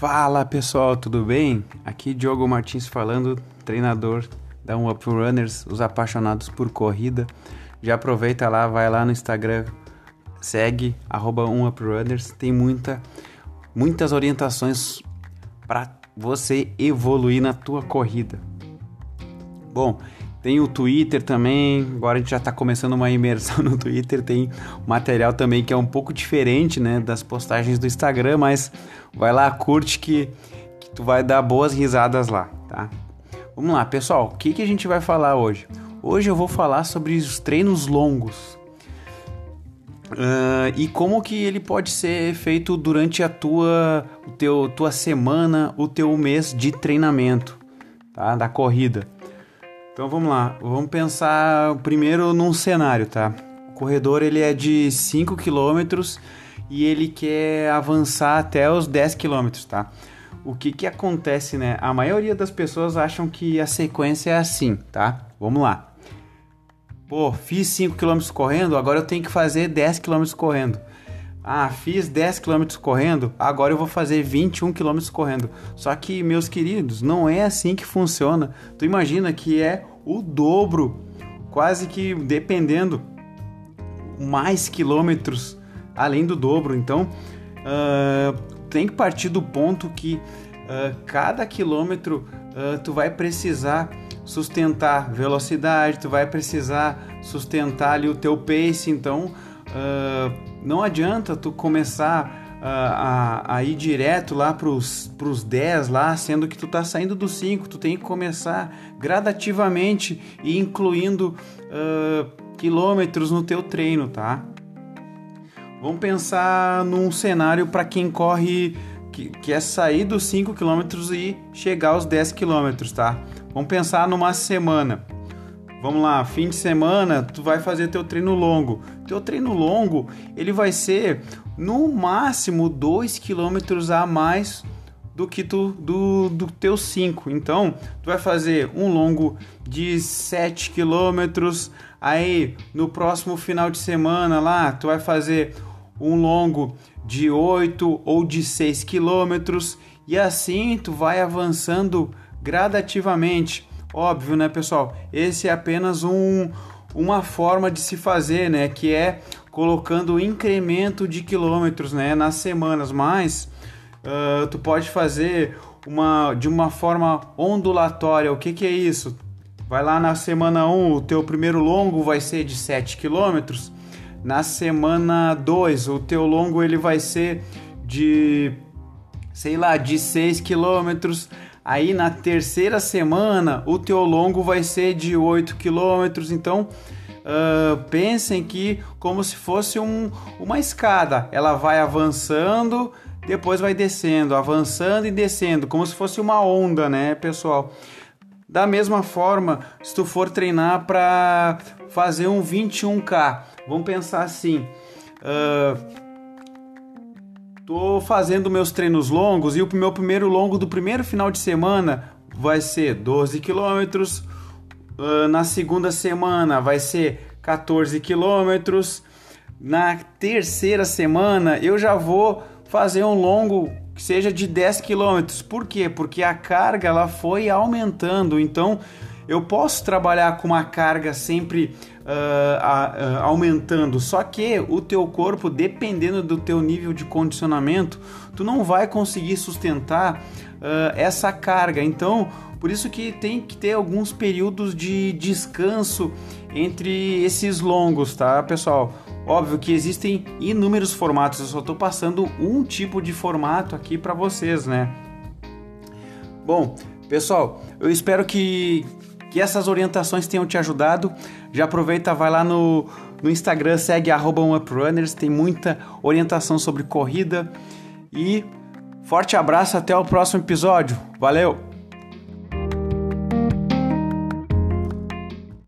Fala pessoal, tudo bem? Aqui Diogo Martins falando, treinador da Um Up Runners, os apaixonados por corrida. Já aproveita lá, vai lá no Instagram, segue arroba Runners, tem muita, muitas orientações para você evoluir na tua corrida. Bom, tem o Twitter também, agora a gente já está começando uma imersão no Twitter, tem material também que é um pouco diferente né, das postagens do Instagram, mas vai lá, curte que, que tu vai dar boas risadas lá, tá? Vamos lá, pessoal, o que, que a gente vai falar hoje? Hoje eu vou falar sobre os treinos longos uh, e como que ele pode ser feito durante a tua, o teu, tua semana, o teu mês de treinamento, tá? Da corrida. Então vamos lá, vamos pensar primeiro num cenário, tá? O corredor ele é de 5 km e ele quer avançar até os 10 km, tá? O que que acontece, né? A maioria das pessoas acham que a sequência é assim, tá? Vamos lá. Pô, fiz 5 km correndo, agora eu tenho que fazer 10 km correndo. Ah, fiz 10 km correndo, agora eu vou fazer 21 km correndo. Só que, meus queridos, não é assim que funciona. Tu imagina que é o dobro, quase que dependendo, mais quilômetros além do dobro. Então, uh, tem que partir do ponto que uh, cada quilômetro uh, tu vai precisar sustentar velocidade, tu vai precisar sustentar ali o teu pace. Então, não adianta tu começar a, a, ir direto lá para os 10 lá, sendo que tu tá saindo dos 5, tu tem que começar gradativamente e incluindo uh, quilômetros no teu treino, tá? Vamos pensar num cenário para quem corre que, que é sair dos 5 km e chegar aos 10 km, tá? Vamos pensar numa semana. Vamos lá, fim de semana, tu vai fazer teu treino longo. Teu treino longo, ele vai ser no máximo 2 km a mais do que tu do, do teu 5. Então, tu vai fazer um longo de 7 km, aí no próximo final de semana lá, tu vai fazer um longo de 8 ou de 6 km e assim tu vai avançando gradativamente. Óbvio, né, pessoal? Esse é apenas um, uma forma de se fazer, né? Que é colocando incremento de quilômetros, né? Nas semanas, mas uh, tu pode fazer uma de uma forma ondulatória. O que, que é isso? Vai lá na semana 1, o teu primeiro longo vai ser de 7 quilômetros. Na semana 2, o teu longo ele vai ser de sei lá, de 6 quilômetros. Aí na terceira semana o teu longo vai ser de 8 quilômetros. Então uh, pensem que como se fosse um, uma escada, ela vai avançando, depois vai descendo, avançando e descendo, como se fosse uma onda, né, pessoal? Da mesma forma, se tu for treinar para fazer um 21k, vamos pensar assim. Uh, Tô fazendo meus treinos longos e o meu primeiro longo do primeiro final de semana vai ser 12 quilômetros. Uh, na segunda semana vai ser 14 quilômetros. Na terceira semana eu já vou fazer um longo que seja de 10 quilômetros. Por quê? Porque a carga ela foi aumentando. Então eu posso trabalhar com uma carga sempre uh, uh, aumentando, só que o teu corpo, dependendo do teu nível de condicionamento, tu não vai conseguir sustentar uh, essa carga. Então, por isso que tem que ter alguns períodos de descanso entre esses longos, tá, pessoal? Óbvio que existem inúmeros formatos, eu só estou passando um tipo de formato aqui para vocês, né? Bom, pessoal, eu espero que, que essas orientações tenham te ajudado. Já aproveita, vai lá no, no Instagram, segue @uprunners, tem muita orientação sobre corrida. E forte abraço, até o próximo episódio. Valeu!